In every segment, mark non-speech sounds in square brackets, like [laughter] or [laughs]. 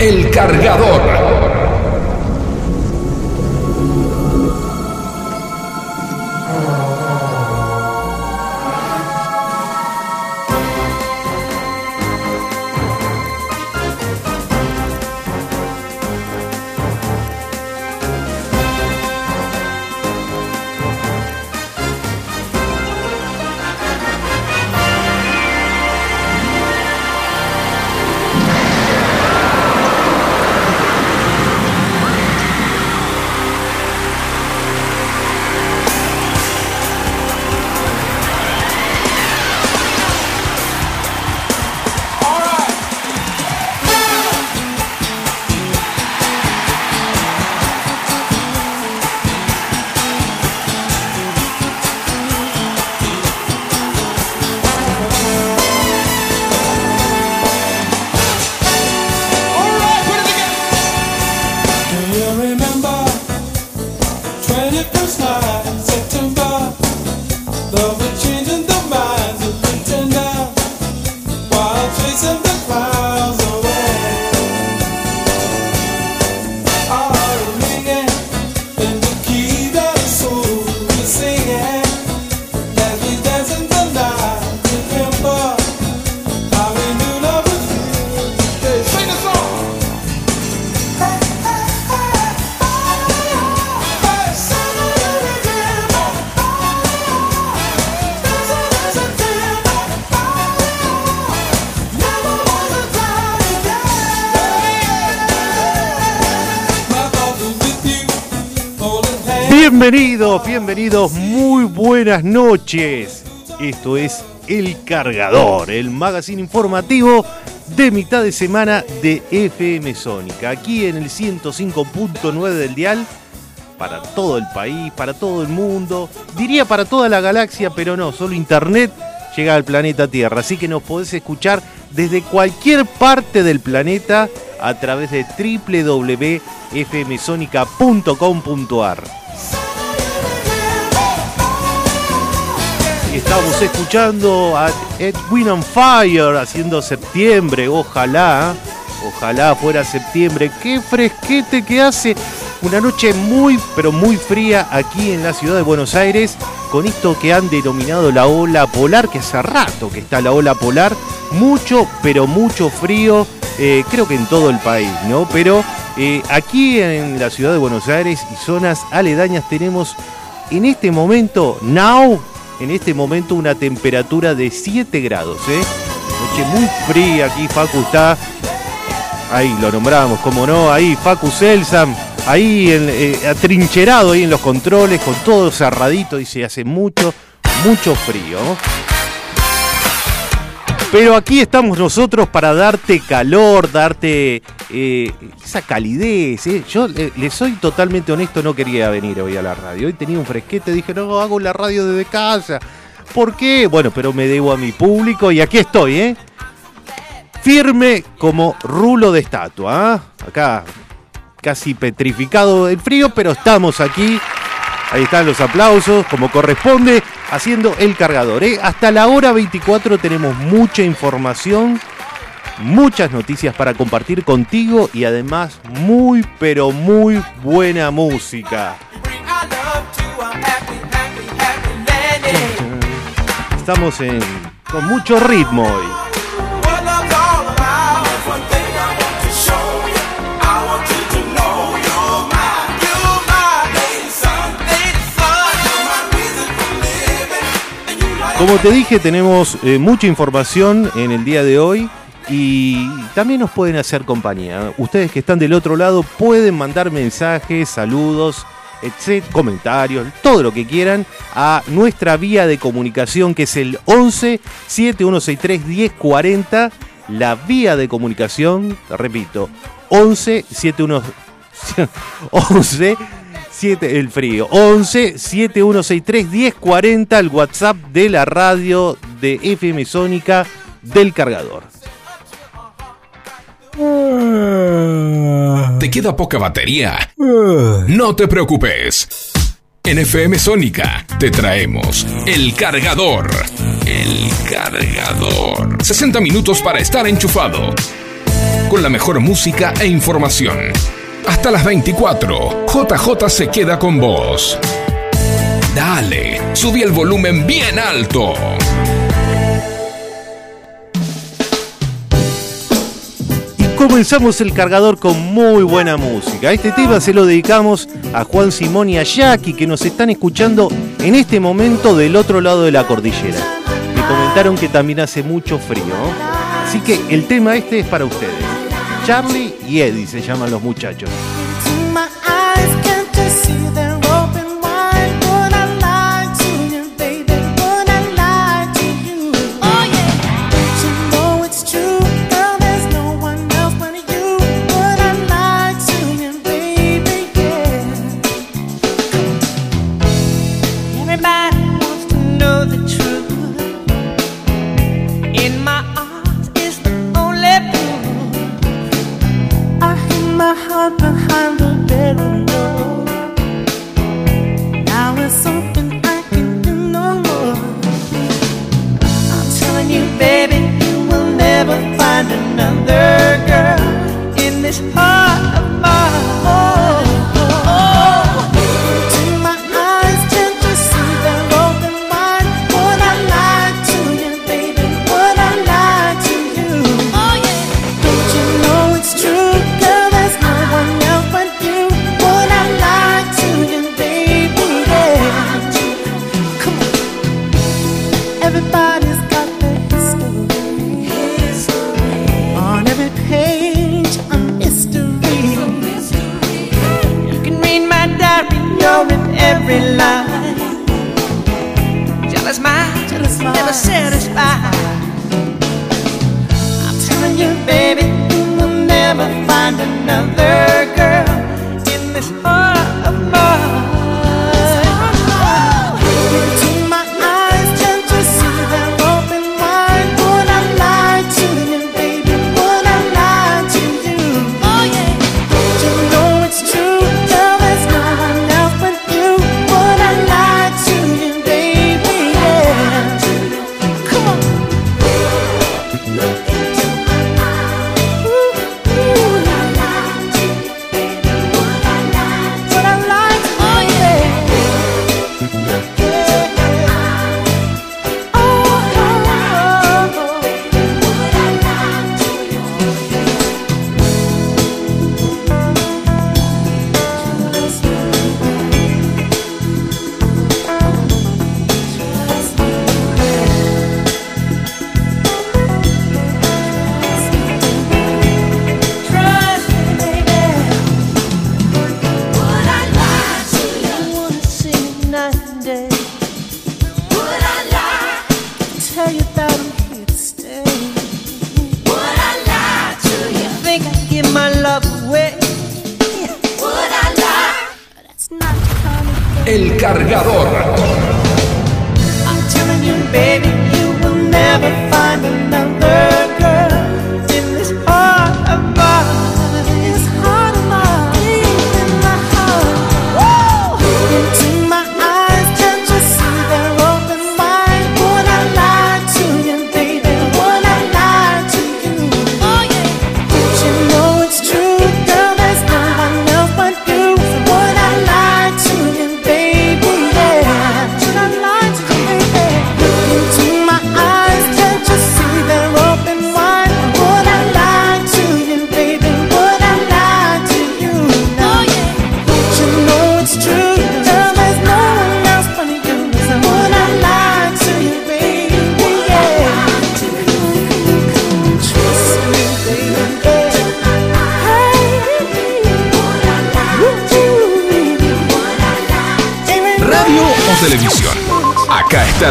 El cargador. Bienvenidos, bienvenidos, muy buenas noches. Esto es El Cargador, el magazine informativo de mitad de semana de FM Sónica, aquí en el 105.9 del dial, para todo el país, para todo el mundo, diría para toda la galaxia, pero no, solo internet llega al planeta Tierra, así que nos podés escuchar desde cualquier parte del planeta a través de www.fmsonica.com.ar. Estamos escuchando a Edwin on Fire haciendo septiembre. Ojalá, ojalá fuera septiembre. Qué fresquete que hace. Una noche muy, pero muy fría aquí en la ciudad de Buenos Aires. Con esto que han denominado la ola polar, que hace rato que está la ola polar. Mucho, pero mucho frío. Eh, creo que en todo el país, ¿no? Pero eh, aquí en la ciudad de Buenos Aires y zonas aledañas tenemos en este momento, now, en este momento una temperatura de 7 grados, ¿eh? Noche muy fría aquí, Facu está. Ahí lo nombramos, como no, ahí Facu Selsam, ahí eh, atrincherado ahí en los controles, con todo cerradito, dice, hace mucho, mucho frío. Pero aquí estamos nosotros para darte calor, darte eh, esa calidez. Eh. Yo le, soy totalmente honesto, no quería venir hoy a la radio. Hoy tenía un fresquete, dije, no, hago la radio desde casa. ¿Por qué? Bueno, pero me debo a mi público y aquí estoy, ¿eh? Firme como rulo de estatua. ¿ah? Acá casi petrificado del frío, pero estamos aquí Ahí están los aplausos, como corresponde, haciendo el cargador. ¿eh? Hasta la hora 24 tenemos mucha información, muchas noticias para compartir contigo y además muy, pero muy buena música. Estamos en, con mucho ritmo hoy. Como te dije, tenemos eh, mucha información en el día de hoy y también nos pueden hacer compañía. Ustedes que están del otro lado pueden mandar mensajes, saludos, etc., comentarios, todo lo que quieran a nuestra vía de comunicación que es el 11 7163 1040. La vía de comunicación, repito, 11 71 11 el frío. 11 7163 1040, el WhatsApp de la radio de FM Sónica del cargador. ¿Te queda poca batería? No te preocupes. En FM Sónica te traemos el cargador. El cargador. 60 minutos para estar enchufado. con la mejor música e información. Hasta las 24, JJ se queda con vos. Dale, subí el volumen bien alto. comenzamos el cargador con muy buena música. Este tema se lo dedicamos a Juan Simón y a Jackie que nos están escuchando en este momento del otro lado de la cordillera. Me comentaron que también hace mucho frío. Así que el tema este es para ustedes. Charlie y Eddie se llaman los muchachos.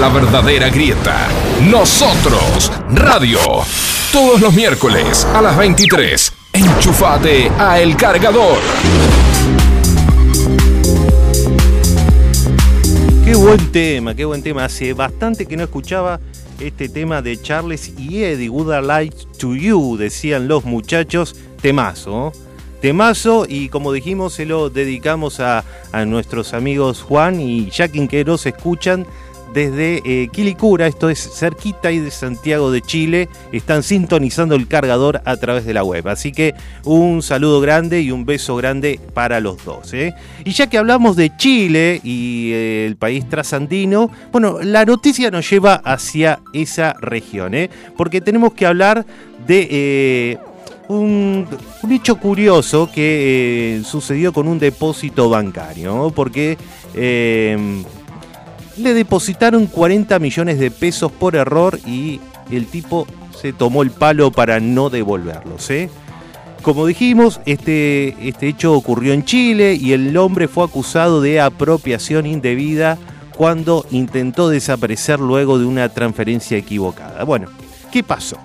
Verdadera grieta. Nosotros, Radio. Todos los miércoles a las 23. Enchufate a El Cargador. Qué buen tema, qué buen tema. Hace bastante que no escuchaba este tema de Charles y Eddie. Would I like to you, decían los muchachos. Temazo. Temazo y como dijimos se lo dedicamos a, a nuestros amigos Juan y Jackie que nos escuchan desde eh, Quilicura, esto es cerquita y de Santiago de Chile, están sintonizando el cargador a través de la web. Así que un saludo grande y un beso grande para los dos. ¿eh? Y ya que hablamos de Chile y eh, el país trasandino, bueno, la noticia nos lleva hacia esa región, porque tenemos que hablar de un, hecho curioso que sucedió con un depósito bancario, porque le depositaron 40 millones de pesos por error y el tipo se tomó el palo para no devolverlos. ¿eh? Como dijimos, este, este hecho ocurrió en Chile y el hombre fue acusado de apropiación indebida cuando intentó desaparecer luego de una transferencia equivocada. Bueno, ¿qué pasó?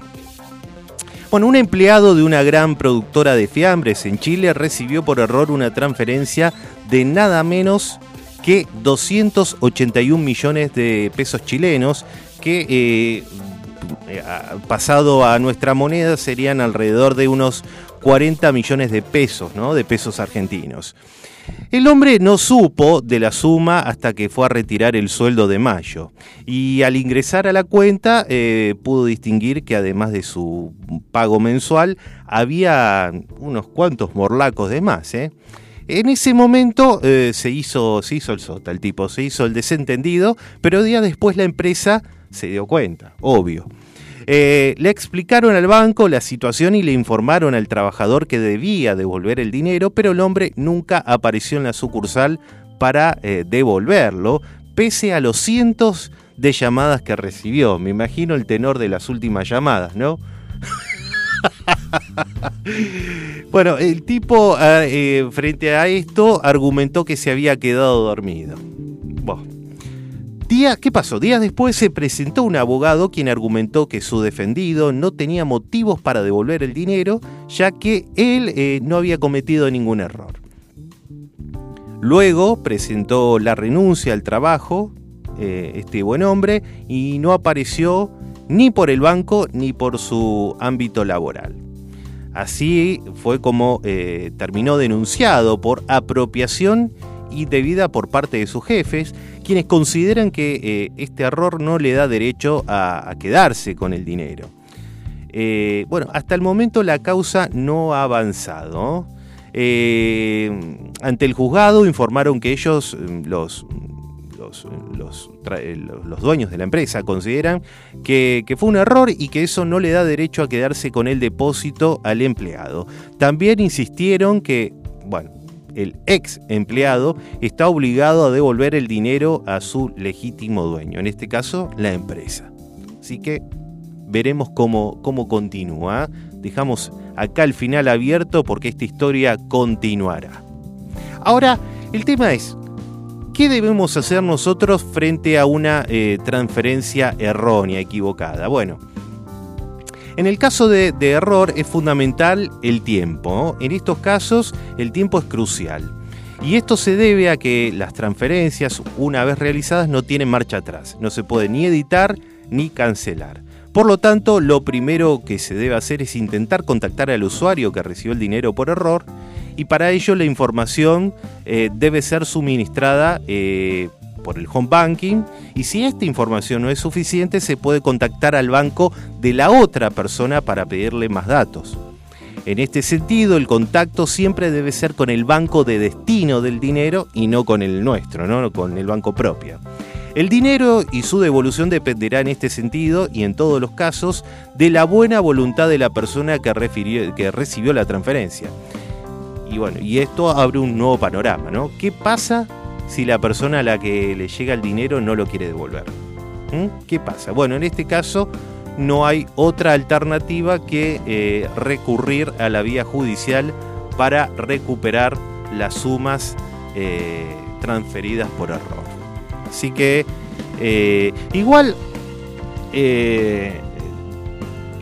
Bueno, un empleado de una gran productora de fiambres en Chile recibió por error una transferencia de nada menos que 281 millones de pesos chilenos, que eh, pasado a nuestra moneda serían alrededor de unos 40 millones de pesos, ¿no? De pesos argentinos. El hombre no supo de la suma hasta que fue a retirar el sueldo de mayo y al ingresar a la cuenta eh, pudo distinguir que además de su pago mensual había unos cuantos morlacos de más. ¿eh? En ese momento eh, se, hizo, se hizo el sota, el tipo, se hizo el desentendido, pero días después la empresa se dio cuenta, obvio. Eh, le explicaron al banco la situación y le informaron al trabajador que debía devolver el dinero, pero el hombre nunca apareció en la sucursal para eh, devolverlo, pese a los cientos de llamadas que recibió. Me imagino el tenor de las últimas llamadas, ¿no? [laughs] bueno, el tipo eh, frente a esto argumentó que se había quedado dormido. ¿Qué pasó? Días después se presentó un abogado quien argumentó que su defendido no tenía motivos para devolver el dinero, ya que él eh, no había cometido ningún error. Luego presentó la renuncia al trabajo, eh, este buen hombre, y no apareció ni por el banco ni por su ámbito laboral. Así fue como eh, terminó denunciado por apropiación indebida por parte de sus jefes, quienes consideran que eh, este error no le da derecho a, quedarse con el dinero. Eh, bueno, hasta el momento la causa no ha avanzado. ante el juzgado informaron que ellos, los los, los, dueños de la empresa consideran que, fue un error y que eso no le da derecho a quedarse con el depósito al empleado. También insistieron que, bueno, el ex empleado está obligado a devolver el dinero a su legítimo dueño, en este caso la empresa. Así que veremos cómo, cómo continúa. Dejamos acá el final abierto porque esta historia continuará. Ahora, el tema es, ¿Qué debemos hacer nosotros frente a una eh, transferencia errónea, equivocada? Bueno, en el caso de, error es fundamental el tiempo. En estos casos el tiempo es crucial. Y esto se debe a que las transferencias, una vez realizadas, no tienen marcha atrás. No se puede ni editar ni cancelar. Por lo tanto, lo primero que se debe hacer es intentar contactar al usuario que recibió el dinero por error y para ello la información eh, debe ser suministrada eh, por el home banking y si esta información no es suficiente se puede contactar al banco de la otra persona para pedirle más datos. En este sentido, el contacto siempre debe ser con el banco de destino del dinero y no con el nuestro, no con el banco propio. El dinero y su devolución dependerá en este sentido y en todos los casos de la buena voluntad de la persona que, que recibió la transferencia. Y bueno, y esto abre un nuevo panorama, ¿no? ¿Qué pasa si la persona a la que le llega el dinero no lo quiere devolver? ¿Mm? ¿Qué pasa? Bueno, en este caso no hay otra alternativa que eh, recurrir a la vía judicial para recuperar las sumas eh, transferidas por error. Así que eh, igual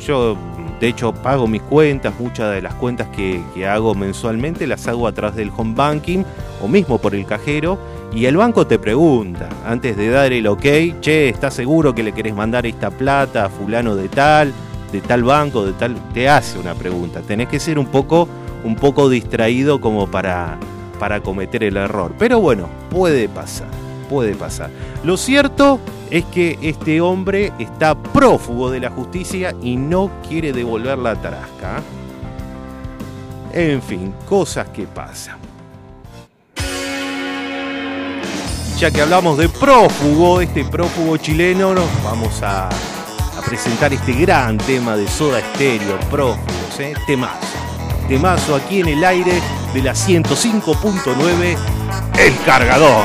yo de hecho, pago mis cuentas, muchas de las cuentas que, hago mensualmente las hago a través del home banking o mismo por el cajero. Y el banco te pregunta, antes de dar el ok, che, ¿estás seguro que le querés mandar esta plata a fulano de tal, de tal banco, de tal? Te hace una pregunta. Tenés que ser un poco, un poco distraído como para, para cometer el error. Pero bueno, puede pasar, puede pasar. Lo cierto es que este hombre está prófugo de la justicia y no quiere devolver la tarasca. En fin, cosas que pasan. Ya que hablamos de prófugo, este prófugo chileno, nos vamos a, presentar este gran tema de Soda Stereo, prófugos, ¿eh? temazo. Temazo aquí en el aire de la 105.9, El Cargador.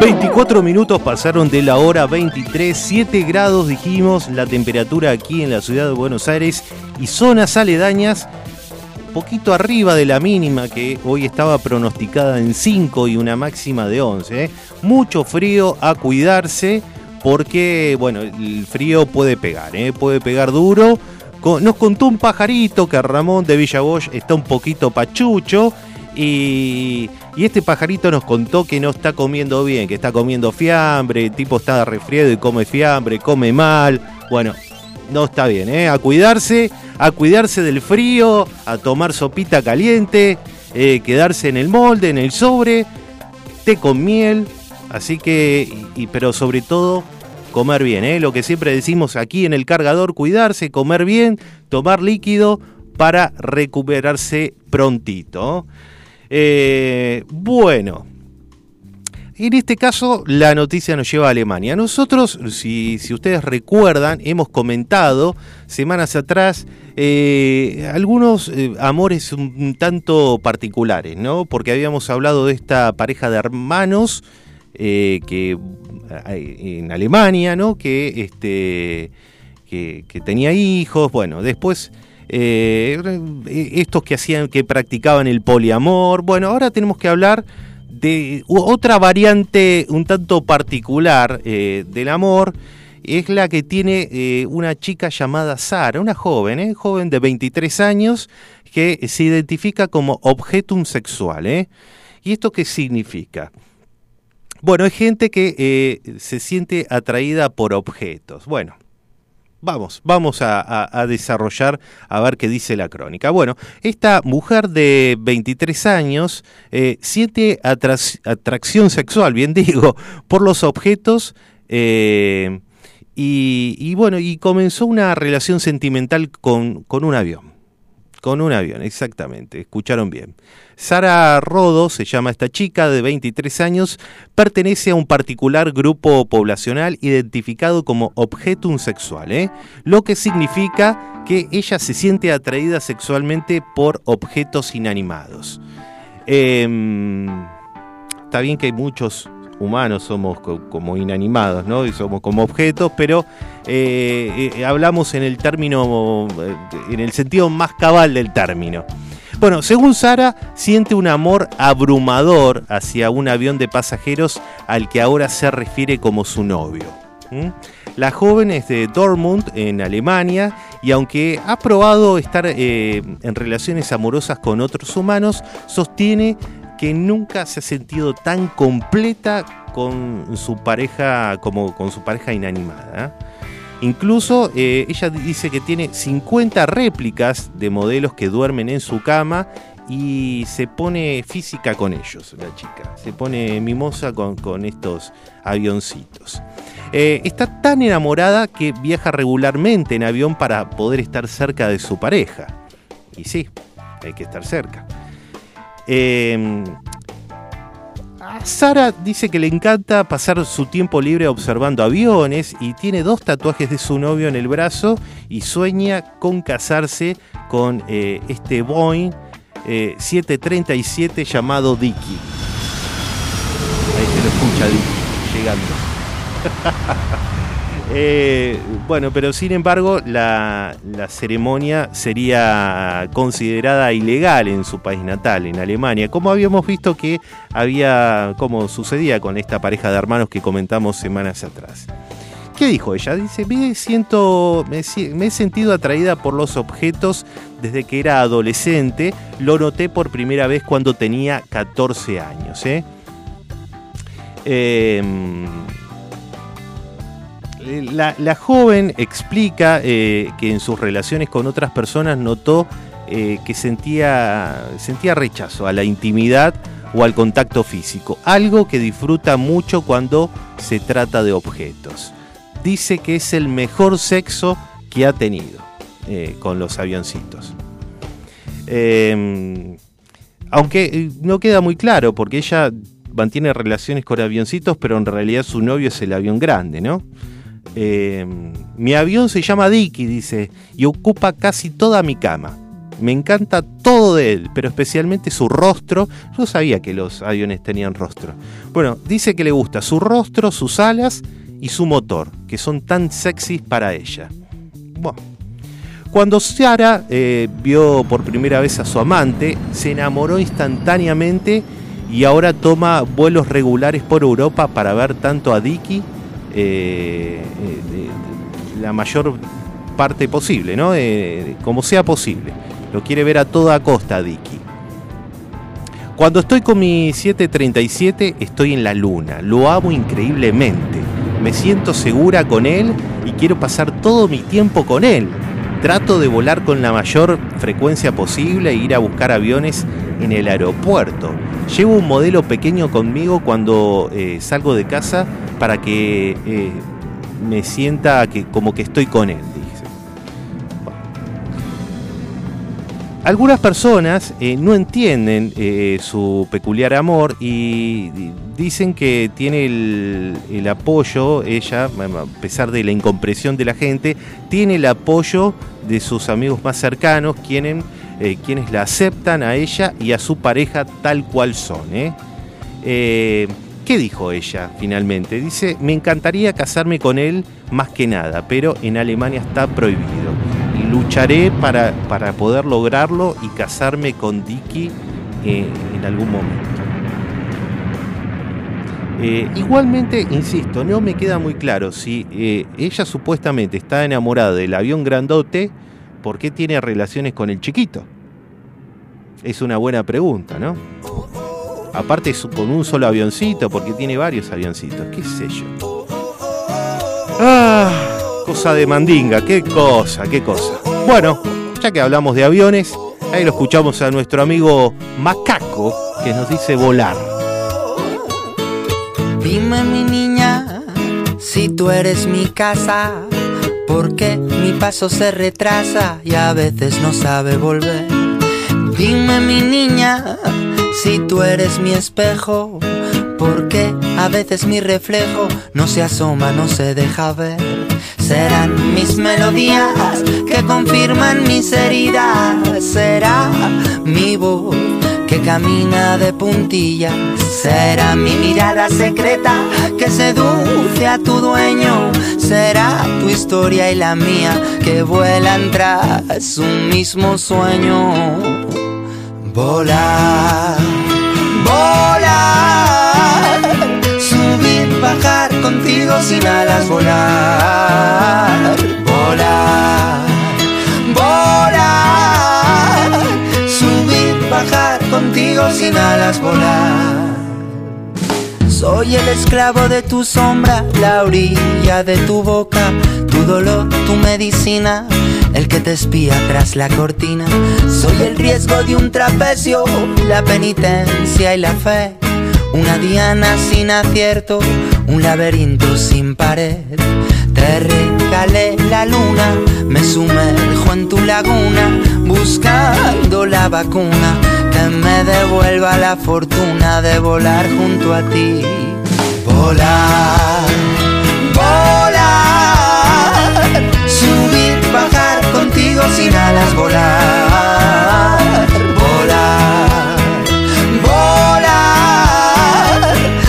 24 minutos pasaron de la hora 23, 7 grados dijimos la temperatura aquí en la ciudad de Buenos Aires y zonas aledañas poquito arriba de la mínima que hoy estaba pronosticada en 5 y una máxima de 11. ¿eh? Mucho frío a cuidarse porque, bueno, el frío puede pegar, ¿eh? puede pegar duro. Nos contó un pajarito que Ramón de Villa Bosch está un poquito pachucho y, este pajarito nos contó que no está comiendo bien, que está comiendo fiambre, el tipo está resfriado y come fiambre, come mal. Bueno, no está bien, ¿eh? A cuidarse, a cuidarse del frío, a tomar sopita caliente, eh, quedarse en el molde, en el sobre, té con miel, así que, y, pero sobre todo, comer bien, ¿eh? Lo que siempre decimos aquí en el cargador, cuidarse, comer bien, tomar líquido para recuperarse prontito. Eh, bueno, en este caso la noticia nos lleva a Alemania. Nosotros, si, ustedes recuerdan, hemos comentado semanas atrás eh, algunos eh, amores un, tanto particulares, ¿no? Porque habíamos hablado de esta pareja de hermanos que en Alemania, ¿no? Que, este, que tenía hijos, bueno, después eh, estos que hacían, que practicaban el poliamor. Bueno, ahora tenemos que hablar de otra variante un tanto particular eh, del amor. Es la que tiene eh, una chica llamada Sara, una joven, joven de 23 años, que se identifica como objetum sexual. ¿Y esto qué significa? Bueno, es gente que se siente atraída por objetos. Bueno, Vamos, vamos a, desarrollar a ver qué dice la crónica. Bueno, esta mujer de 23 años eh, siente atracción sexual, bien digo, por los objetos eh, y, bueno, y comenzó una relación sentimental con, con un avión. Con un avión, exactamente, escucharon bien. Sara Rodo, se llama esta chica de 23 años, pertenece a un particular grupo poblacional identificado como objetum sexual, ¿eh? lo que significa que ella se siente atraída sexualmente por objetos inanimados. Em, está bien que hay muchos humanos somos como inanimados, ¿no? Y somos como objetos, pero eh, eh, hablamos en el término, en el sentido más cabal del término. Bueno, según Sara, siente un amor abrumador hacia un avión de pasajeros al que ahora se refiere como su novio. La joven es de Dortmund, en Alemania, y aunque ha probado estar eh, en relaciones amorosas con otros humanos, sostiene que nunca se ha sentido tan completa con su pareja como con su pareja inanimada. Incluso eh, ella dice que tiene 50 réplicas de modelos que duermen en su cama y se pone física con ellos, la chica. Se pone mimosa con, estos avioncitos. Eh, está tan enamorada que viaja regularmente en avión para poder estar cerca de su pareja. Y sí, hay que estar cerca. Eh, Sara dice que le encanta pasar su tiempo libre observando aviones y tiene dos tatuajes de su novio en el brazo y sueña con casarse con eh, este Boeing 737 eh, llamado Dicky. Ahí se lo escucha Dicky llegando. [laughs] Eh, bueno, pero sin embargo la, ceremonia sería considerada ilegal en su país natal, en Alemania, como habíamos visto que había, como sucedía con esta pareja de hermanos que comentamos semanas atrás. ¿Qué dijo ella? Dice, me, siento, me, he sentido atraída por los objetos desde que era adolescente. Lo noté por primera vez cuando tenía 14 años. ¿eh? eh la, joven explica eh, que en sus relaciones con otras personas notó eh, que sentía, sentía rechazo a la intimidad o al contacto físico, algo que disfruta mucho cuando se trata de objetos. Dice que es el mejor sexo que ha tenido eh, con los avioncitos. Em, aunque no queda muy claro, porque ella mantiene relaciones con avioncitos, pero en realidad su novio es el avión grande, ¿no? Em, mi avión se llama Dicky, dice, y ocupa casi toda mi cama. Me encanta todo de él, pero especialmente su rostro. Yo sabía que los aviones tenían rostro. Bueno, dice que le gusta su rostro, sus alas y su motor, que son tan sexys para ella. Bueno. Cuando Sara eh, vio por primera vez a su amante, se enamoró instantáneamente y ahora toma vuelos regulares por Europa para ver tanto a Dicky eh, eh, la mayor parte posible, ¿no? como sea posible. Lo quiere ver a toda costa, Dicky. Cuando estoy con mi 737 estoy en la luna, lo amo increíblemente, me siento segura con él y quiero pasar todo mi tiempo con él. Trato de volar con la mayor frecuencia posible e ir a buscar aviones en el aeropuerto. Llevo un modelo pequeño conmigo cuando eh, salgo de casa para que eh, me sienta que, como que estoy con él. Algunas personas eh, no entienden su peculiar amor y dicen que tiene el, apoyo, ella, a pesar de la incompresión de la gente, tiene el apoyo de sus amigos más cercanos, quienes, eh, quienes la aceptan a ella y a su pareja tal cual son. ¿Qué dijo ella finalmente? Dice, me encantaría casarme con él más que nada, pero en Alemania está prohibido lucharé para, para poder lograrlo y casarme con Dicky eh, en algún momento. Eh, igualmente, insisto, no me queda muy claro si eh, ella supuestamente está enamorada del avión grandote, ¿por qué tiene relaciones con el chiquito? Es una buena pregunta, ¿no? Aparte con un solo avioncito, porque tiene varios avioncitos, qué sé yo. Ah cosa de mandinga, qué cosa, qué cosa. Bueno, ya que hablamos de aviones, ahí lo escuchamos a nuestro amigo Macaco, que nos dice volar. Dime mi niña, si tú eres mi casa, porque mi paso se retrasa y a veces no sabe volver. Dime mi niña, si tú eres mi espejo, porque a veces mi reflejo no se asoma, no se deja ver. Serán mis melodías que confirman mis heridas. Será mi voz que camina de puntillas. Será mi mirada secreta que seduce a tu dueño. Será tu historia y la mía que vuelan tras un mismo sueño. Volar, volar, subir, bajar contigo sin alas, volar, volar, sin alas, volar. Soy el esclavo de tu sombra, la orilla de tu boca, tu dolor, tu medicina, el que te espía tras la cortina. Soy el riesgo de un trapecio, la penitencia y la fe. Una diana sin acierto, un laberinto sin pared. Te regalé la luna, me sumerjo en tu laguna, buscando la vacuna que me devuelva la fortuna de volar junto a ti. Volar, volar, subir, bajar contigo sin alas, volar, volar, volar,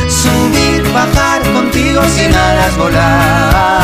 subir, bajar contigo sin alas, volar.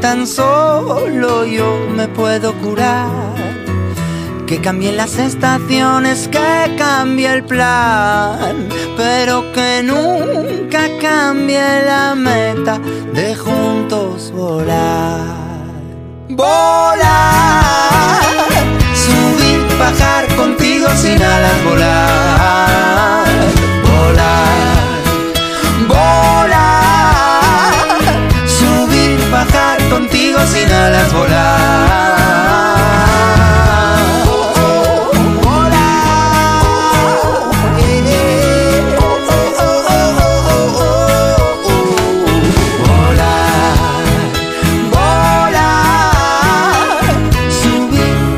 Tan solo yo me puedo curar. Que cambien las estaciones, que cambie el plan, pero que nunca cambie la meta de juntos volar. Volar, subir, bajar contigo sin alas, volar,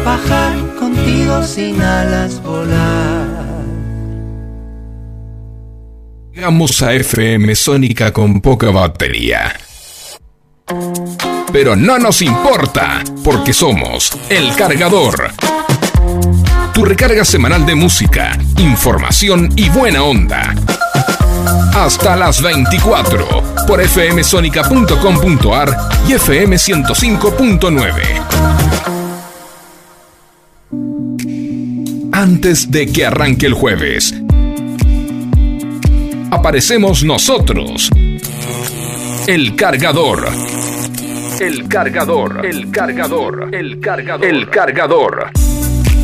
bajar contigo sin alas, volar. Llegamos a FM Sónica con poca batería. Pero no nos importa, porque somos El Cargador. Tu recarga semanal de música, información y buena onda. Hasta las 24 por fmsonica.com.ar y FM 105.9. Antes de que arranque el jueves, aparecemos nosotros. El cargador. El cargador. El cargador. El cargador. El cargador.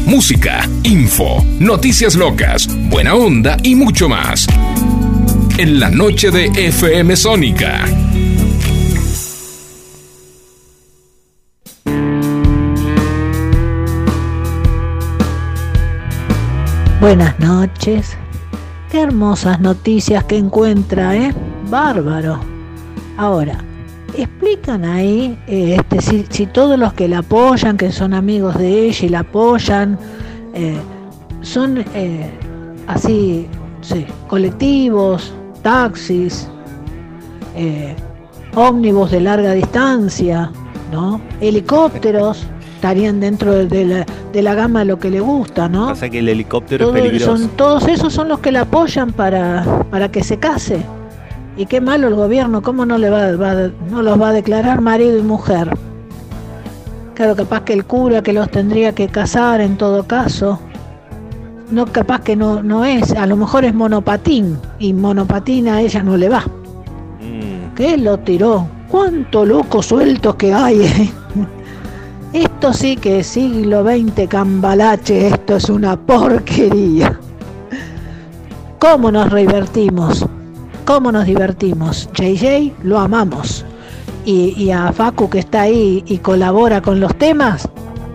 Música, info, noticias locas, buena onda y mucho más. En la noche de FM Sónica. Buenas noches. Qué hermosas noticias que encuentra, ¿eh? Bárbaro. Ahora, explican ahí eh, este, si, todos los que la apoyan, que son amigos de ella y la apoyan, eh, son eh, así, sí, colectivos, taxis, ómnibus de larga distancia, ¿no? Helicópteros estarían dentro de la, de la gama de lo que le gusta, ¿no? Pasa que el helicóptero es peligroso. Son, todos esos son los que la apoyan para, para que se case. Y qué malo el gobierno, ¿cómo no, le va, no los va a declarar marido y mujer? Claro, capaz que el cura que los tendría que casar en todo caso. No, capaz que no, no es, a lo mejor es monopatín y monopatín a ella no le va. Mm. ¿Qué lo tiró? ¿Cuánto loco suelto que hay? Eh? [laughs] Esto sí que es siglo XX cambalache, esto es una porquería. ¿Cómo nos divertimos? ¿Cómo nos divertimos? JJ lo amamos. Y, a Facu que está ahí y colabora con los temas,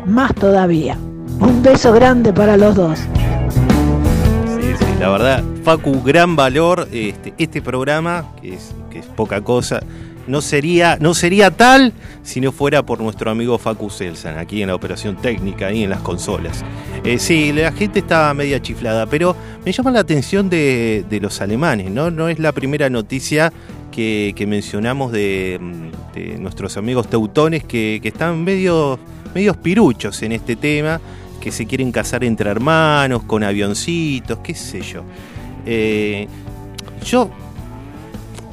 más todavía. Un beso grande para los dos. Sí, sí, la verdad, Facu, gran valor. Este, este programa, que es, que es poca cosa, no sería, no sería tal si no fuera por nuestro amigo Facu Selsan, aquí en la operación técnica y en las consolas. Eh, sí, la gente estaba media chiflada, pero me llama la atención de, los alemanes, ¿no? No es la primera noticia que, mencionamos de, nuestros amigos teutones que, están medio, medios piruchos en este tema, que se quieren casar entre hermanos, con avioncitos, qué sé yo. Eh, yo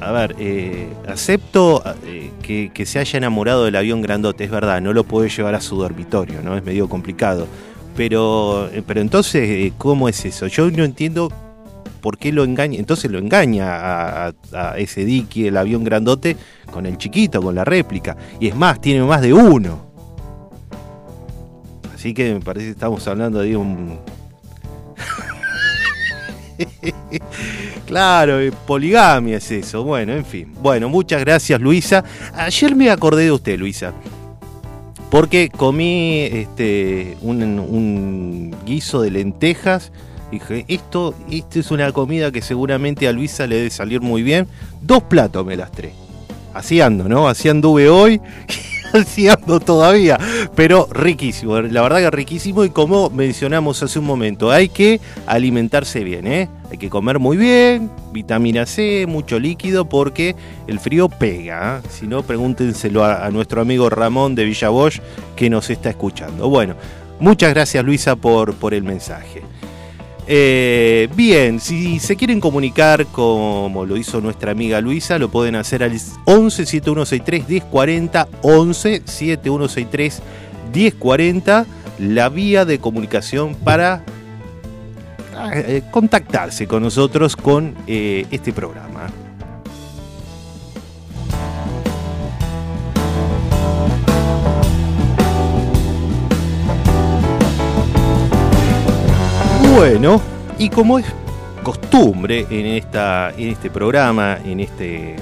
a ver, eh, acepto eh, que, se haya enamorado del avión grandote, es verdad, no lo puede llevar a su dormitorio, ¿no? Es medio complicado. Pero, eh, pero entonces, ¿cómo es eso? Yo no entiendo por qué lo engaña. Entonces lo engaña a, ese Dicky, el avión grandote, con el chiquito, con la réplica. Y es más, tiene más de uno. Así que me parece que estamos hablando de un. [laughs] Claro, poligamia es eso. Bueno, en fin. Bueno, muchas gracias, Luisa. Ayer me acordé de usted, Luisa. Porque comí este, un, guiso de lentejas. Dije, esto, esto es una comida que seguramente a Luisa le debe salir muy bien. Dos platos me las tres. Así ando, ¿no? Así anduve hoy. [laughs] ando todavía, pero riquísimo, la verdad que riquísimo y como mencionamos hace un momento, hay que alimentarse bien, ¿eh? hay que comer muy bien, vitamina C, mucho líquido porque el frío pega, ¿eh? si no pregúntenselo a, nuestro amigo Ramón de Villa Bosch que nos está escuchando. Bueno, muchas gracias Luisa por, por el mensaje. Eh, bien, si se quieren comunicar como lo hizo nuestra amiga Luisa, lo pueden hacer al 11 7163 1040, 11 7163 1040. la vía de comunicación para eh, contactarse con nosotros con eh, este programa. Bueno, y como es costumbre en, esta, en este programa, en, este,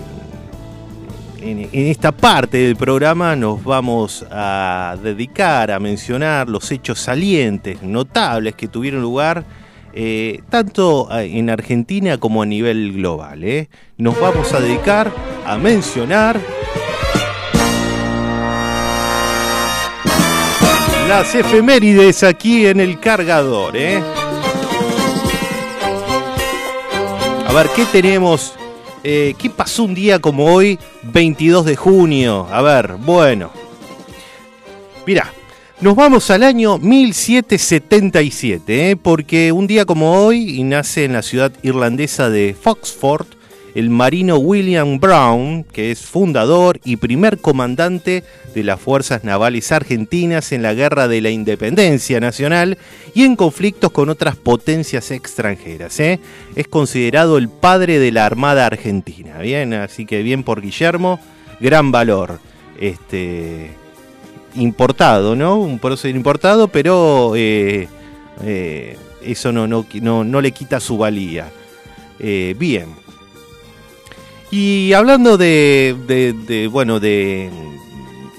en, esta parte del programa, nos vamos a dedicar a mencionar los hechos salientes, notables que tuvieron lugar eh, tanto en Argentina como a nivel global. ¿eh? Nos vamos a dedicar a mencionar las efemérides aquí en el cargador. ¿eh? A ver, ¿qué tenemos? Eh, ¿Qué pasó un día como hoy, 22 de junio? A ver, bueno. Mira, nos vamos al año 1777, ¿eh? porque un día como hoy nace en la ciudad irlandesa de Foxford el marino William Brown, que es fundador y primer comandante de las Fuerzas Navales Argentinas en la Guerra de la Independencia Nacional y en conflictos con otras potencias extranjeras. ¿eh? Es considerado el padre de la Armada Argentina. Bien, así que bien por Guillermo, gran valor. Este, importado, ¿no? Un prócer importado, pero eh, eh, eso no, le quita su valía. bien. Y hablando de, bueno, de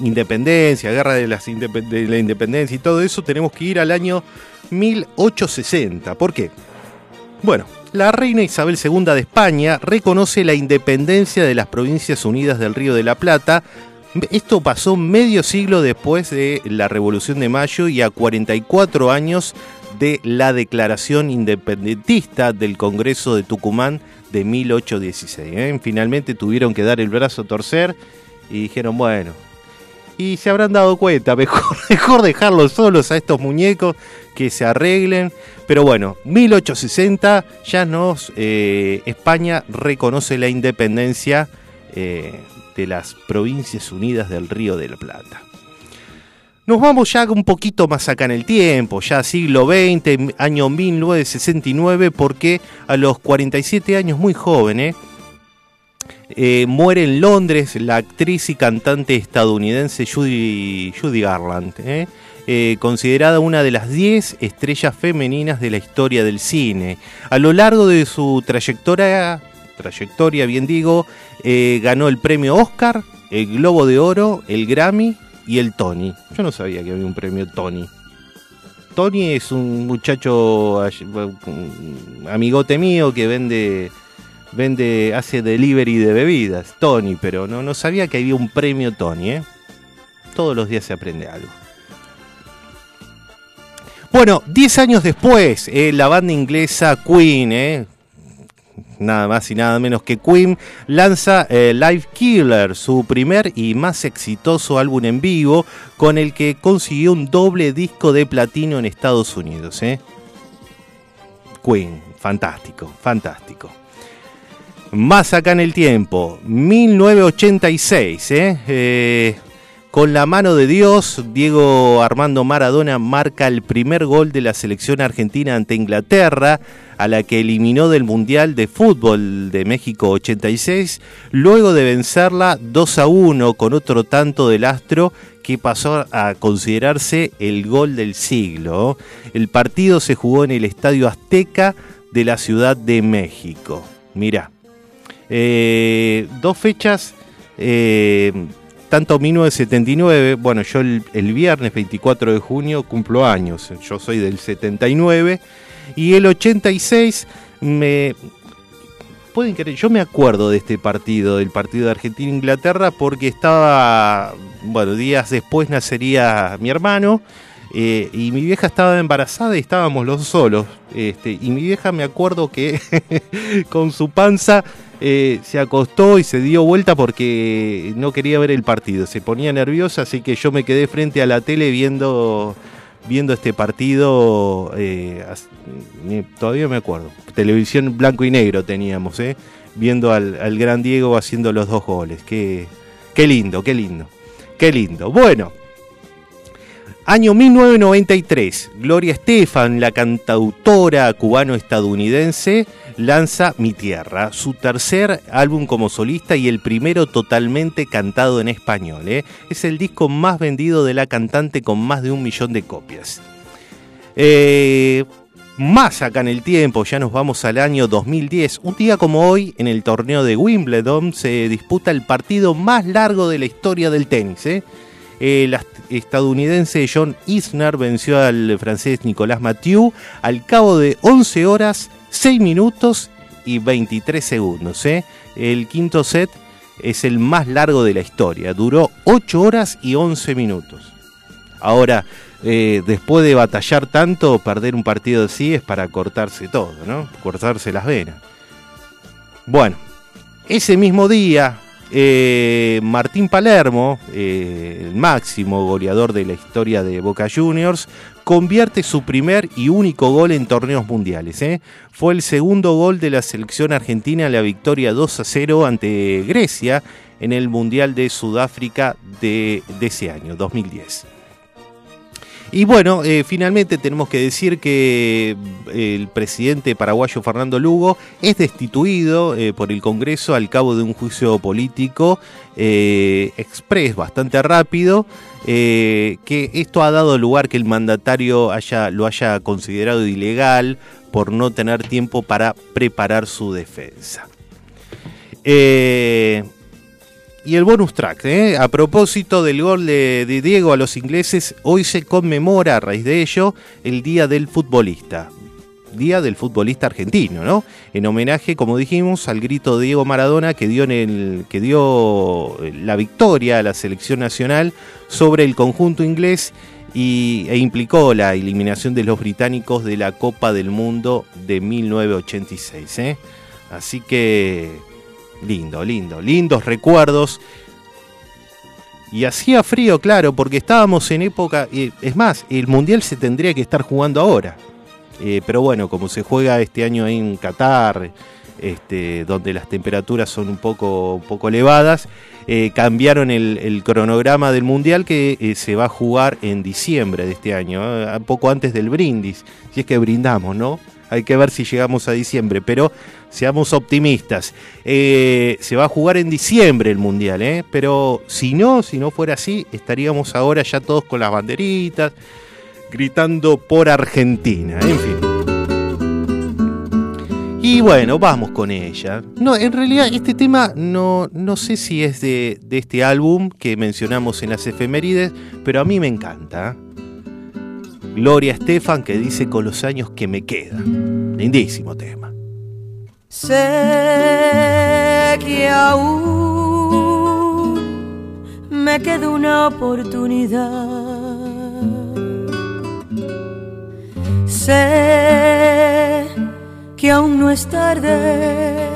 independencia, guerra de, de la independencia y todo eso, tenemos que ir al año 1860. ¿Por qué? Bueno, la reina Isabel II de España reconoce la independencia de las Provincias Unidas del Río de la Plata. Esto pasó medio siglo después de la Revolución de Mayo y a 44 años de la Declaración Independentista del Congreso de Tucumán de 1816. ¿eh? Finalmente tuvieron que dar el brazo a torcer y dijeron, bueno, y se habrán dado cuenta, [laughs] mejor, mejor dejarlos solos a estos muñecos que se arreglen. Pero bueno, 1860 ya nos, eh, España reconoce la independencia eh, de las Provincias Unidas del Río de la Plata. Nos vamos ya un poquito más acá en el tiempo, ya siglo XX, año 1969, porque a los 47 años, muy jóvenes, eh, muere en Londres la actriz y cantante estadounidense Judy, Judy Garland, ¿eh? Eh, considerada una de las 10 estrellas femeninas de la historia del cine. A lo largo de su trayectoria, trayectoria bien digo, ganó el premio Oscar, el Globo de Oro, el Grammy y el Tony. Yo no sabía que había un premio Tony. Tony es un muchacho amigote mío que vende vende hace delivery de bebidas, Tony, pero no no sabía que había un premio Tony, ¿eh? Todos los días se aprende algo. Bueno, 10 años después, eh, la banda inglesa Queen, ¿eh? Nada más y nada menos que Queen, lanza eh, Live Killer, su primer y más exitoso álbum en vivo, con el que consiguió un doble disco de platino en Estados Unidos. ¿eh? Queen, fantástico, fantástico. Más acá en el tiempo, 1986, ¿eh? Con la mano de Dios, Diego Armando Maradona marca el primer gol de la selección argentina ante Inglaterra, a la que eliminó del Mundial de Fútbol de México 86, luego de vencerla 2 a 1 con otro tanto del astro que pasó a considerarse el gol del siglo. El partido se jugó en el Estadio Azteca de la Ciudad de México. Mira, eh, dos fechas eh, tanto 1979, bueno, yo el, viernes 24 de junio cumplo años, yo soy del 79, y el 86 me... Pueden creer, yo me acuerdo de este partido, del partido de Argentina-Inglaterra, porque estaba, bueno, días después nacería mi hermano, eh, y mi vieja estaba embarazada y estábamos los solos. Este, y mi vieja me acuerdo que [laughs] con su panza eh, se acostó y se dio vuelta porque no quería ver el partido. Se ponía nerviosa, así que yo me quedé frente a la tele viendo, viendo este partido. Eh, todavía me acuerdo. Televisión blanco y negro teníamos, eh, viendo al, gran Diego haciendo los dos goles. Qué, qué lindo, qué lindo. Qué lindo. Bueno, Año 1993, Gloria Estefan, la cantautora cubano-estadounidense, lanza Mi Tierra, su tercer álbum como solista y el primero totalmente cantado en español. ¿eh? Es el disco más vendido de la cantante con más de un millón de copias. Eh, más acá en el tiempo, ya nos vamos al año 2010. Un día como hoy, en el torneo de Wimbledon, se disputa el partido más largo de la historia del tenis. ¿eh? El estadounidense John Isner venció al francés Nicolas Mathieu al cabo de 11 horas, 6 minutos y 23 segundos. ¿eh? El quinto set es el más largo de la historia, duró 8 horas y 11 minutos. Ahora, eh, después de batallar tanto, perder un partido así es para cortarse todo, ¿no? Cortarse las venas. Bueno, ese mismo día, eh, Martín Palermo, eh, el máximo goleador de la historia de Boca Juniors, convierte su primer y único gol en torneos mundiales. Fue el segundo gol de la selección argentina en la victoria 2 a 0 ante Grecia en el Mundial de Sudáfrica de ese año, 2010. Y bueno, eh, finalmente tenemos que decir que eh, el presidente paraguayo Fernando Lugo es destituido eh, por el Congreso al cabo de un juicio político express bastante rápido, que esto ha dado lugar que el mandatario haya, lo haya considerado ilegal por no tener tiempo para preparar su defensa. Y el bonus track, ¿eh? a propósito del gol de, Diego a los ingleses, hoy se conmemora a raíz de ello el Día del Futbolista. Día del futbolista argentino, ¿no? En homenaje, como dijimos, al grito de Diego Maradona que dio, en el, que dio la victoria a la selección nacional sobre el conjunto inglés y, e implicó la eliminación de los británicos de la Copa del Mundo de 1986. ¿eh? Así que Lindo, lindo, lindos recuerdos. Y hacía frío, claro, porque estábamos en época. es más, el mundial se tendría que estar jugando ahora. Eh, pero bueno, como se juega este año en Qatar, este, donde las temperaturas son un poco, un poco elevadas, eh, cambiaron el, cronograma del mundial que eh, se va a jugar en diciembre de este año, poco antes del brindis. Si es que brindamos, ¿no? Hay que ver si llegamos a diciembre, pero seamos optimistas. Eh, se va a jugar en diciembre el Mundial, ¿eh? pero si no, si no fuera así, estaríamos ahora ya todos con las banderitas, gritando por Argentina, en fin. Y bueno, vamos con ella. No, en realidad este tema no, no sé si es de, de este álbum que mencionamos en las efemérides, pero a mí me encanta. Gloria Estefan que dice con los años que me quedan. Lindísimo tema. Sé que aún me queda una oportunidad. Sé que aún no es tarde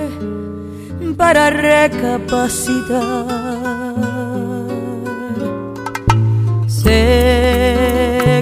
para recapacitar. Sé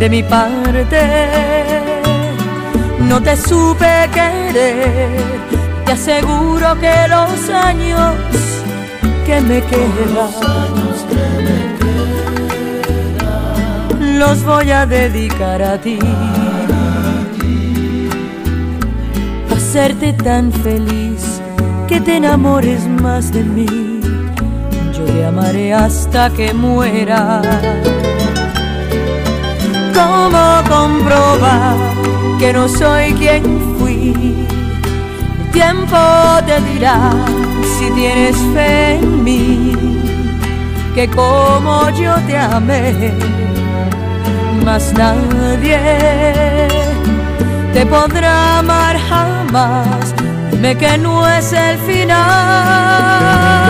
de mi parte. No te supe querer, te aseguro que los años que me quedan los voy a dedicar a ti. Hacerte tan feliz que te enamores más de mí. Yo te amaré hasta que muera. ¿Cómo comprobar que no soy quien fui? El tiempo te dirá si tienes fe en mí, que como yo te amé más nadie te podrá amar jamás. Dime que no es el final.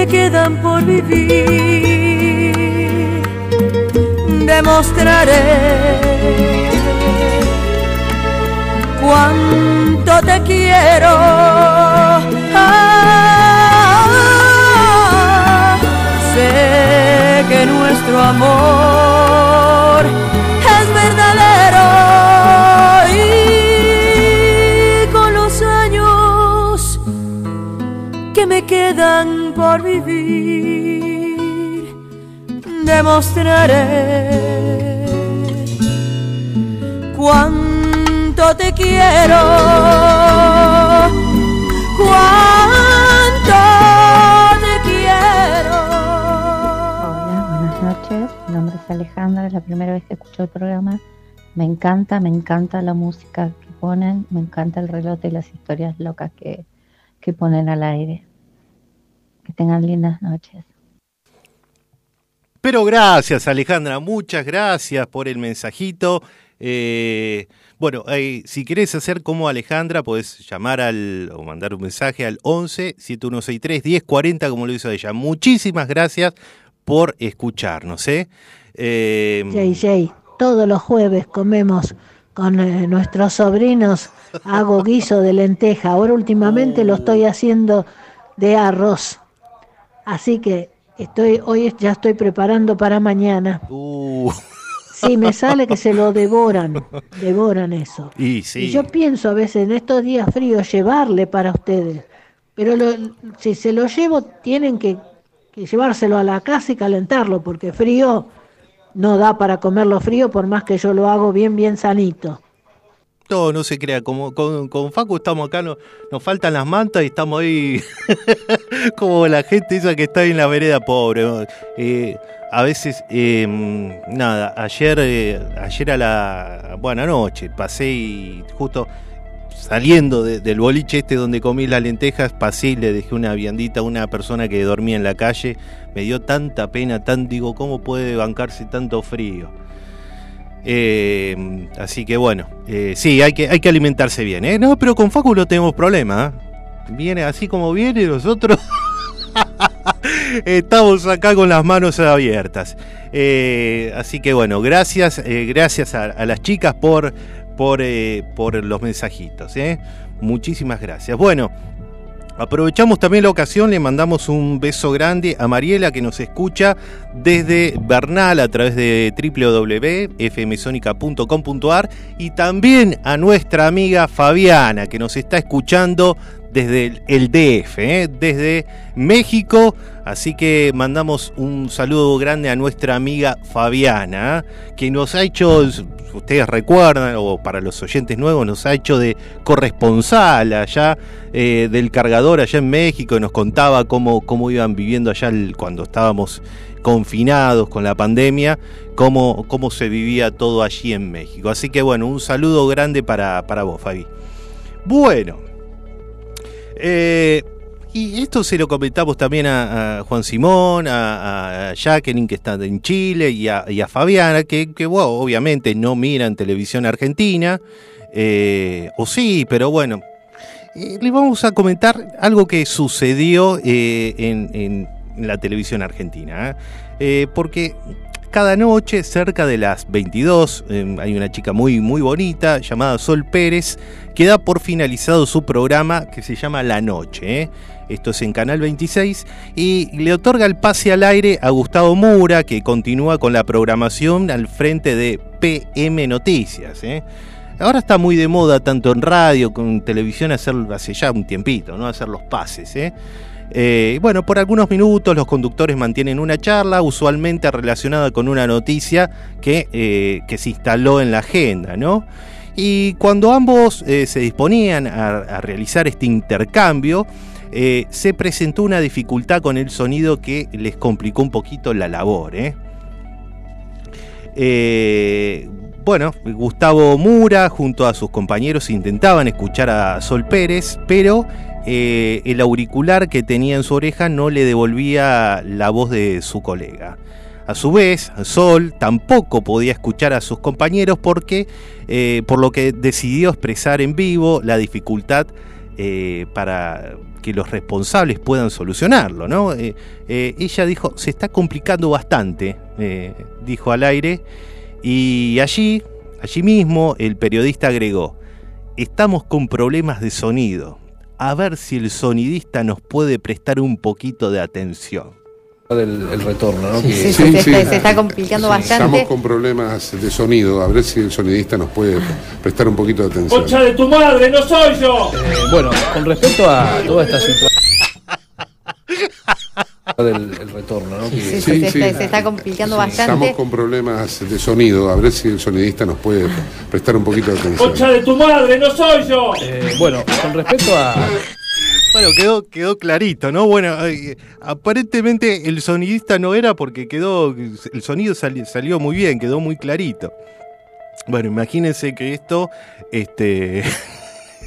me quedan por vivir, demostraré cuánto te quiero. Sé que nuestro amor es verdadero por vivir demostraré cuánto te quiero, cuánto te quiero. Hola, buenas noches. Mi nombre es Alejandra, es la primera vez que escucho el programa. Me encanta, me encanta la música que ponen, me encanta el reloj y las historias locas que, que ponen al aire. Que tengan lindas noches. Pero gracias Alejandra, muchas gracias por el mensajito. Eh, bueno, eh, si querés hacer como Alejandra, podés llamar al o mandar un mensaje al 11 7163 1040 como lo hizo ella. Muchísimas gracias por escucharnos. ¿eh? Eh, JJ, todos los jueves comemos con eh, nuestros sobrinos, hago guiso de lenteja. Ahora últimamente lo estoy haciendo de arroz. Así que estoy hoy ya estoy preparando para mañana. Uh. Sí, me sale que se lo devoran, [laughs] devoran eso. Y, sí. yo pienso a veces en estos días fríos llevarle para ustedes, pero si se lo llevo tienen que, llevárselo a la casa y calentarlo, porque frío no da para comerlo frío por más que yo lo hago bien, bien sanito. No, no se crea, como con, con Facu estamos acá, no, nos faltan las mantas y estamos ahí [laughs] como la gente esa que está en la vereda pobre. Eh, a veces, em, nada, ayer, eh, ayer a la buena noche pasé y justo saliendo del boliche este donde comí las lentejas, pasé y le dejé una viandita a una persona que dormía en la calle. Me dio tanta pena, tan digo, ¿cómo puede bancarse tanto frío? Em, así que bueno, eh, sí, hay que, hay que alimentarse bien. ¿eh? No, pero con Facu no tenemos problema. Viene así como viene, nosotros. [laughs] Estamos acá con las manos abiertas. Eh, así que bueno, gracias, eh, gracias a, las chicas por, por, eh, por los mensajitos. Muchísimas gracias. Bueno, aprovechamos también la ocasión, le mandamos un beso grande a Mariela que nos escucha desde Bernal a través de www.fmsonica.com.ar y también a nuestra amiga Fabiana que nos está escuchando desde el DF, ¿eh? desde México. Así que mandamos un saludo grande a nuestra amiga Fabiana, que nos ha hecho, ustedes recuerdan, o para los oyentes nuevos, nos ha hecho de corresponsal allá eh, del cargador allá en México, nos contaba cómo, cómo iban viviendo allá cuando estábamos confinados con la pandemia, cómo, cómo se vivía todo allí en México. Así que bueno, un saludo grande para, para vos, Fabi. Bueno, eh, Y esto se lo comentamos también a, Juan Simón, a, Jacqueline, que está en Chile, y a, Fabiana, que, obviamente no miran televisión argentina, eh, o sí, pero bueno. Eh, le vamos a comentar algo que sucedió eh, en, la televisión argentina. porque cada noche, cerca de las 22, hay una chica muy, muy bonita llamada Sol Pérez, que da por finalizado su programa que se llama La Noche esto es en Canal 26, y le otorga el pase al aire a Gustavo Mura, que continúa con la programación al frente de PM Noticias. ¿eh? Ahora está muy de moda, tanto en radio como en televisión, hacer, hace ya un tiempito, ¿no? hacer los pases. ¿eh? Eh, bueno, por algunos minutos los conductores mantienen una charla, usualmente relacionada con una noticia que, se instaló en la agenda, ¿no? Y cuando ambos se disponían a realizar este intercambio, eh, se presentó una dificultad con el sonido que les complicó un poquito la labor. ¿eh? Eh, bueno, Gustavo Mura junto a sus compañeros intentaban escuchar a Sol Pérez, pero el auricular que tenía en su oreja no le devolvía la voz de su colega. A su vez, Sol tampoco podía escuchar a sus compañeros porque, por lo que decidió expresar en vivo la dificultad para que los responsables puedan solucionarlo, ¿no? Eh, eh, ella dijo, se está complicando bastante, eh, dijo al aire, y allí, allí mismo, el periodista agregó, estamos con problemas de sonido, a ver si el sonidista nos puede prestar un poquito de atención del retorno, ¿no? Sí, se, está, complicando bastante. Estamos con problemas de sonido, a ver si el sonidista nos puede prestar un poquito de atención. ¡Concha de tu madre, no soy yo! Eh, bueno, con respecto a toda esta situación del retorno, ¿no? Sí, se, está complicando bastante. Estamos con problemas de sonido, a ver si el sonidista nos puede prestar un poquito de atención. ¡Concha de tu madre, no soy yo! Eh, bueno, con respecto a bueno, quedó, quedó clarito, ¿no? Bueno, aparentemente el sonidista no era porque quedó, el sonido salió muy bien, quedó muy clarito. Bueno, imagínense que esto, este, [laughs]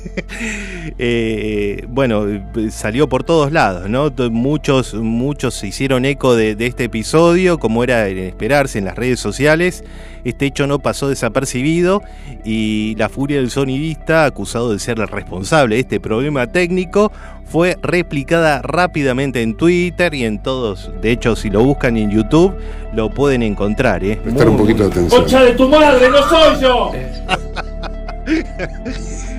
[laughs] Eh, bueno, salió por todos lados, ¿no? Muchos, muchos se hicieron eco de, este episodio, como era de esperarse en las redes sociales. Este hecho no pasó desapercibido y la furia del sonidista, acusado de ser el responsable de este problema técnico, fue replicada rápidamente en Twitter y en todos. De hecho, si lo buscan en YouTube, lo pueden encontrar. ¿eh? Prestar un poquito de atención. ¡Concha de tu madre, no soy yo! [laughs]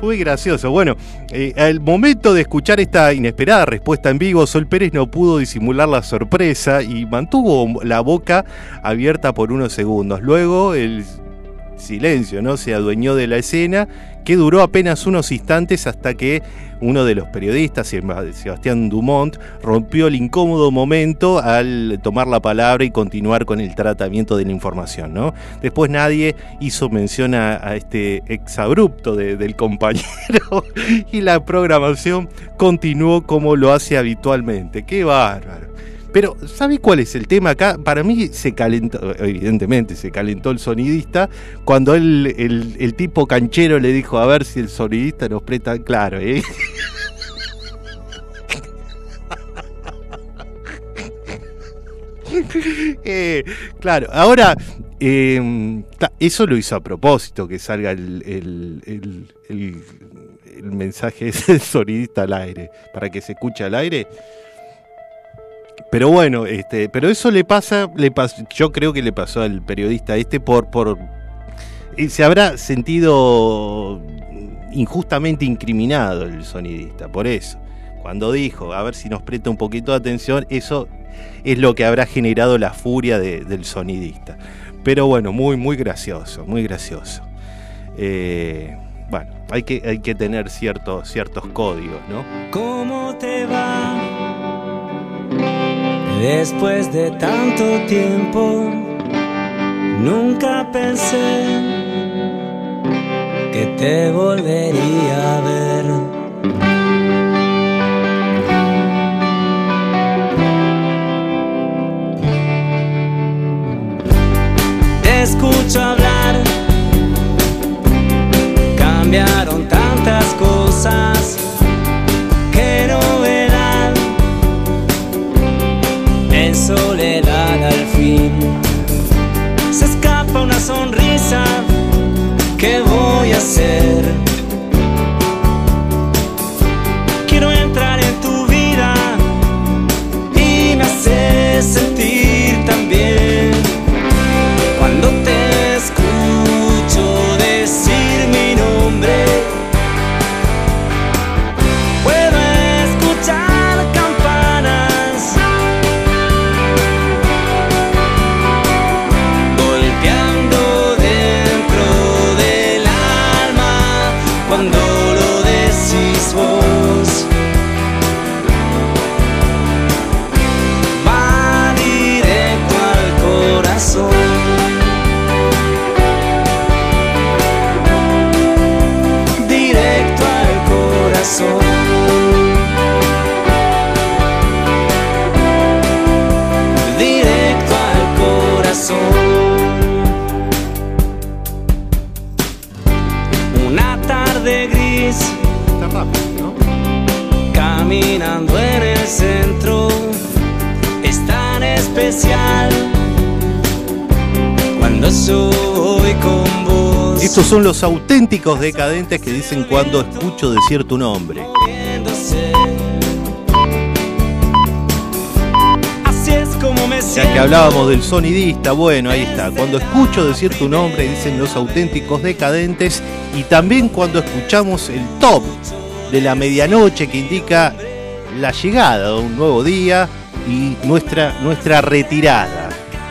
Muy gracioso. Bueno, eh, al momento de escuchar esta inesperada respuesta en vivo, Sol Pérez no pudo disimular la sorpresa y mantuvo la boca abierta por unos segundos. Luego el silencio, ¿no? Se adueñó de la escena, que duró apenas unos instantes hasta que uno de los periodistas, Sebastián Dumont, rompió el incómodo momento al tomar la palabra y continuar con el tratamiento de la información, ¿no? Después nadie hizo mención a, este exabrupto del compañero [laughs] y la programación continuó como lo hace habitualmente. ¡Qué bárbaro! Pero, ¿sabe cuál es el tema acá? Para mí se calentó, evidentemente se calentó el sonidista cuando el, tipo canchero le dijo a ver si el sonidista nos presta claro, ¿eh? [laughs] eh claro, ahora em, eso lo hizo a propósito, que salga el, el, el mensaje ese sonidista al aire, para que se escuche al aire. Pero bueno, este, pero eso le pasa, le yo creo que le pasó al periodista este por, por se habrá sentido injustamente incriminado el sonidista, por eso. Cuando dijo, a ver si nos presta un poquito de atención, eso es lo que habrá generado la furia del sonidista. Pero bueno, muy, muy gracioso, muy gracioso. Eh, bueno, hay que, hay que tener ciertos códigos, ¿no? ¿Cómo te va? Después de tanto tiempo, nunca pensé que te volvería a ver. Te escucho hablar, cambiaron tantas cosas soledad al fin. Se escapa una sonrisa, ¿qué voy a hacer? Caminando en el centro. Es tan especial. Cuando soy con vos. Estos son los auténticos decadentes que dicen cuando escucho decir tu nombre. Ya que hablábamos del sonidista, bueno, ahí está. Cuando escucho decir tu nombre, dicen los auténticos decadentes. Y también cuando escuchamos el top de la medianoche que indica la llegada de un nuevo día y nuestra, nuestra retirada.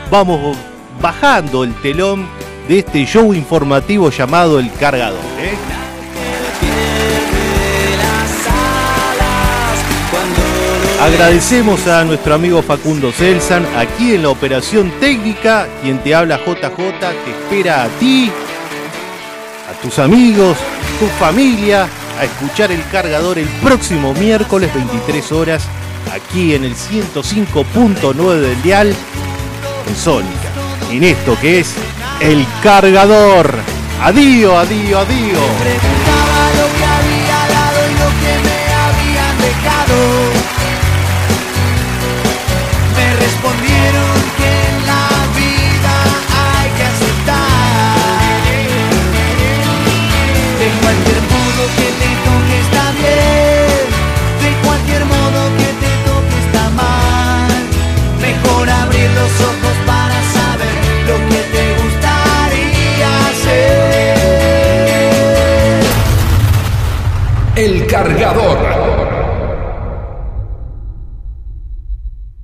Vamos bajando el telón de este show informativo llamado El Cargador. ¿eh? Agradecemos a nuestro amigo Facundo Celsan, aquí en la operación técnica, quien te habla JJ, te espera a ti, a tus amigos, tu familia, a escuchar el cargador el próximo miércoles 23 horas, aquí en el 105.9 del dial, en Sónica, en esto que es el cargador. Adiós, adiós, adiós. Cargador.